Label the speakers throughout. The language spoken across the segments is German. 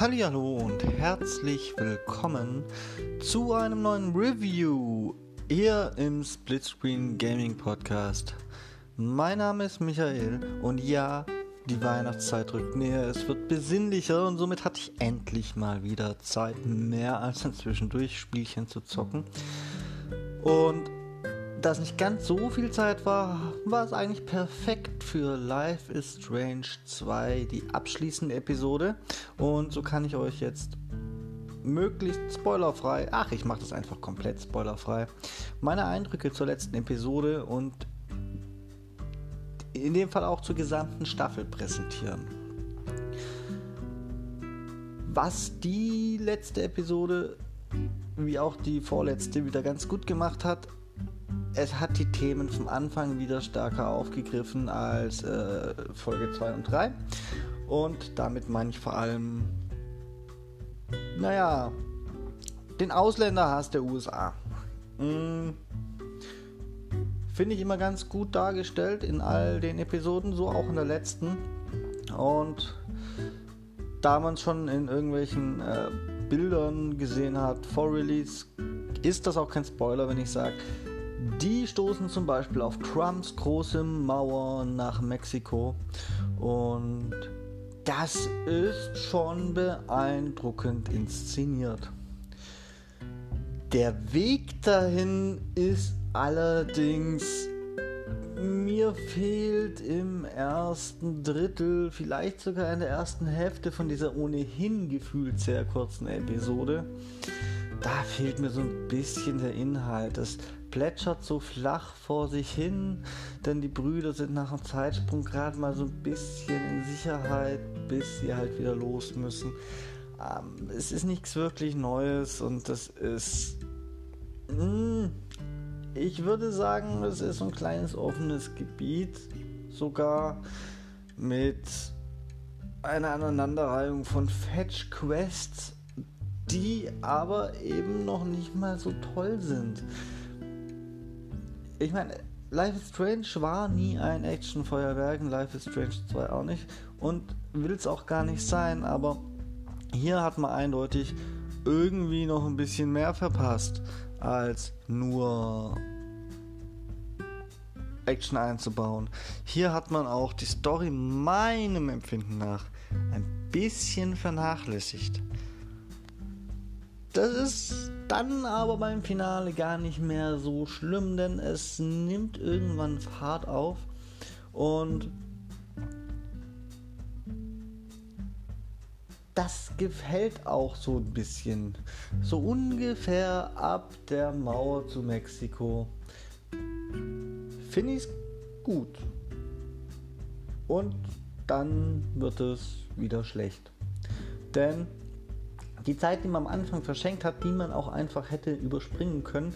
Speaker 1: Hallo und herzlich willkommen zu einem neuen Review hier im Splitscreen Gaming Podcast. Mein Name ist Michael und ja, die Weihnachtszeit rückt näher, es wird besinnlicher und somit hatte ich endlich mal wieder Zeit, mehr als ein zwischendurch Spielchen zu zocken. Und da es nicht ganz so viel Zeit war, war es eigentlich perfekt für Life is Strange 2, die abschließende Episode. Und so kann ich euch jetzt möglichst spoilerfrei, ach, ich mache das einfach komplett spoilerfrei, meine Eindrücke zur letzten Episode und in dem Fall auch zur gesamten Staffel präsentieren. Was die letzte Episode wie auch die vorletzte wieder ganz gut gemacht hat, es hat die Themen vom Anfang wieder stärker aufgegriffen als äh, Folge 2 und 3. Und damit meine ich vor allem, naja, den Ausländerhass der USA. Hm, Finde ich immer ganz gut dargestellt in all den Episoden, so auch in der letzten. Und da man es schon in irgendwelchen äh, Bildern gesehen hat vor Release, ist das auch kein Spoiler, wenn ich sage, die stoßen zum Beispiel auf Trumps große Mauer nach Mexiko und das ist schon beeindruckend inszeniert. Der Weg dahin ist allerdings mir fehlt im ersten Drittel, vielleicht sogar in der ersten Hälfte von dieser ohnehin gefühlt sehr kurzen Episode, da fehlt mir so ein bisschen der Inhalt. Das plätschert so flach vor sich hin, denn die Brüder sind nach einem Zeitsprung gerade mal so ein bisschen in Sicherheit, bis sie halt wieder los müssen. Ähm, es ist nichts wirklich Neues und das ist. Mh, hm, ich würde sagen, es ist ein kleines offenes Gebiet, sogar mit einer Aneinanderreihung von Fetch Quests, die aber eben noch nicht mal so toll sind ich meine, Life is Strange war nie ein Actionfeuerwerk, Life is Strange 2 auch nicht und will es auch gar nicht sein, aber hier hat man eindeutig irgendwie noch ein bisschen mehr verpasst, als nur Action einzubauen. Hier hat man auch die Story meinem Empfinden nach ein bisschen vernachlässigt. Das ist dann aber beim Finale gar nicht mehr so schlimm, denn es nimmt irgendwann Fahrt auf und das gefällt auch so ein bisschen. So ungefähr ab der Mauer zu Mexiko finde ich es gut. Und dann wird es wieder schlecht. Denn die Zeit, die man am Anfang verschenkt hat, die man auch einfach hätte überspringen können,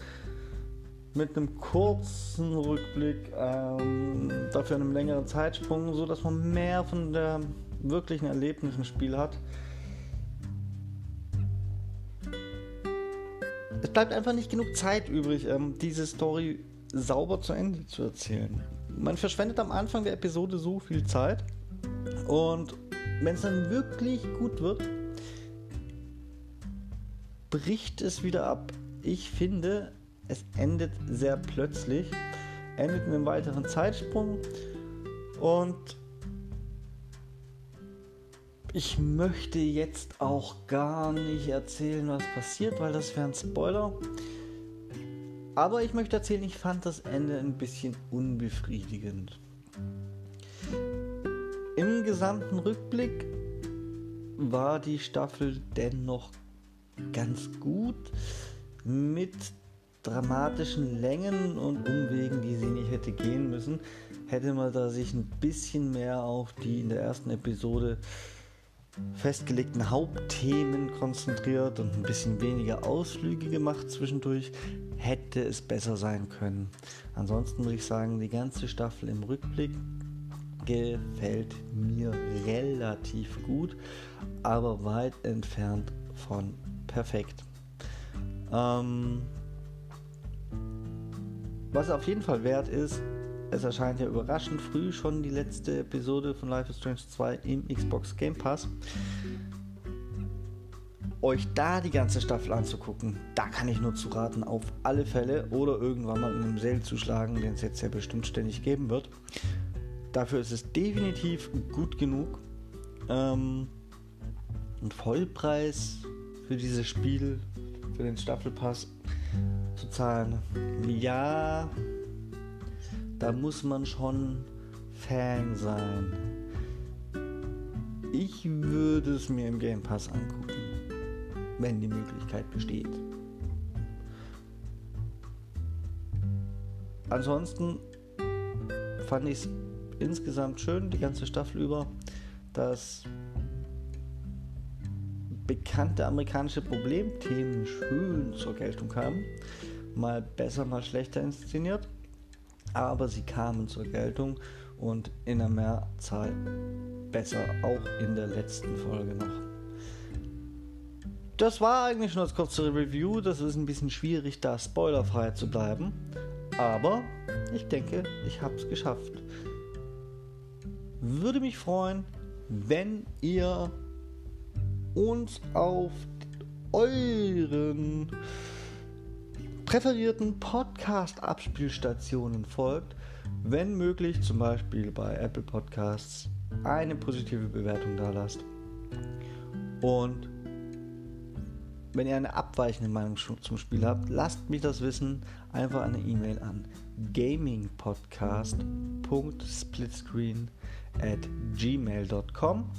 Speaker 1: mit einem kurzen Rückblick, ähm, dafür einem längeren Zeitsprung, so dass man mehr von der wirklichen Erlebnis im Spiel hat. Es bleibt einfach nicht genug Zeit übrig, ähm, diese Story sauber zu Ende zu erzählen. Man verschwendet am Anfang der Episode so viel Zeit und wenn es dann wirklich gut wird, bricht es wieder ab. Ich finde, es endet sehr plötzlich, endet in einem weiteren Zeitsprung und ich möchte jetzt auch gar nicht erzählen, was passiert, weil das wäre ein Spoiler. Aber ich möchte erzählen, ich fand das Ende ein bisschen unbefriedigend. Im gesamten Rückblick war die Staffel dennoch ganz gut mit dramatischen Längen und Umwegen, die sie nicht hätte gehen müssen, hätte man da sich ein bisschen mehr auf die in der ersten Episode festgelegten Hauptthemen konzentriert und ein bisschen weniger Ausflüge gemacht zwischendurch, hätte es besser sein können. Ansonsten würde ich sagen, die ganze Staffel im Rückblick gefällt mir relativ gut, aber weit entfernt von perfekt. Ähm, was auf jeden Fall wert ist, es erscheint ja überraschend früh schon die letzte Episode von Life is Strange 2 im Xbox Game Pass. euch da die ganze Staffel anzugucken, da kann ich nur zu raten, auf alle Fälle oder irgendwann mal in einem Sale zuschlagen, den es jetzt ja bestimmt ständig geben wird. Dafür ist es definitiv gut genug. Ähm, ein Vollpreis für dieses Spiel, für den Staffelpass zu zahlen. Ja, da muss man schon Fan sein. Ich würde es mir im Game Pass angucken, wenn die Möglichkeit besteht. Ansonsten fand ich es insgesamt schön, die ganze Staffel über, dass bekannte amerikanische Problemthemen schön zur Geltung kamen. Mal besser, mal schlechter inszeniert. Aber sie kamen zur Geltung und in der Mehrzahl besser, auch in der letzten Folge noch. Das war eigentlich schon das kurze Review. Das ist ein bisschen schwierig, da spoilerfrei zu bleiben. Aber ich denke, ich habe es geschafft. Würde mich freuen, wenn ihr uns auf euren präferierten Podcast-Abspielstationen folgt, wenn möglich zum Beispiel bei Apple Podcasts eine positive Bewertung da lasst. Und wenn ihr eine abweichende Meinung zum Spiel habt, lasst mich das wissen. Einfach eine E-Mail an gamingpodcast.splitscreen at gmail.com.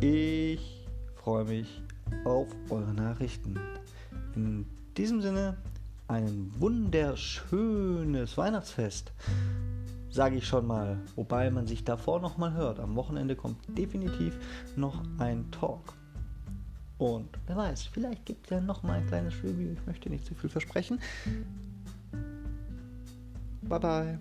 Speaker 1: Ich freue mich auf eure Nachrichten. In diesem Sinne ein wunderschönes Weihnachtsfest sage ich schon mal. Wobei man sich davor noch mal hört. Am Wochenende kommt definitiv noch ein Talk. Und wer weiß, vielleicht gibt es ja noch mal ein kleines Review. Ich möchte nicht zu viel versprechen. Bye bye.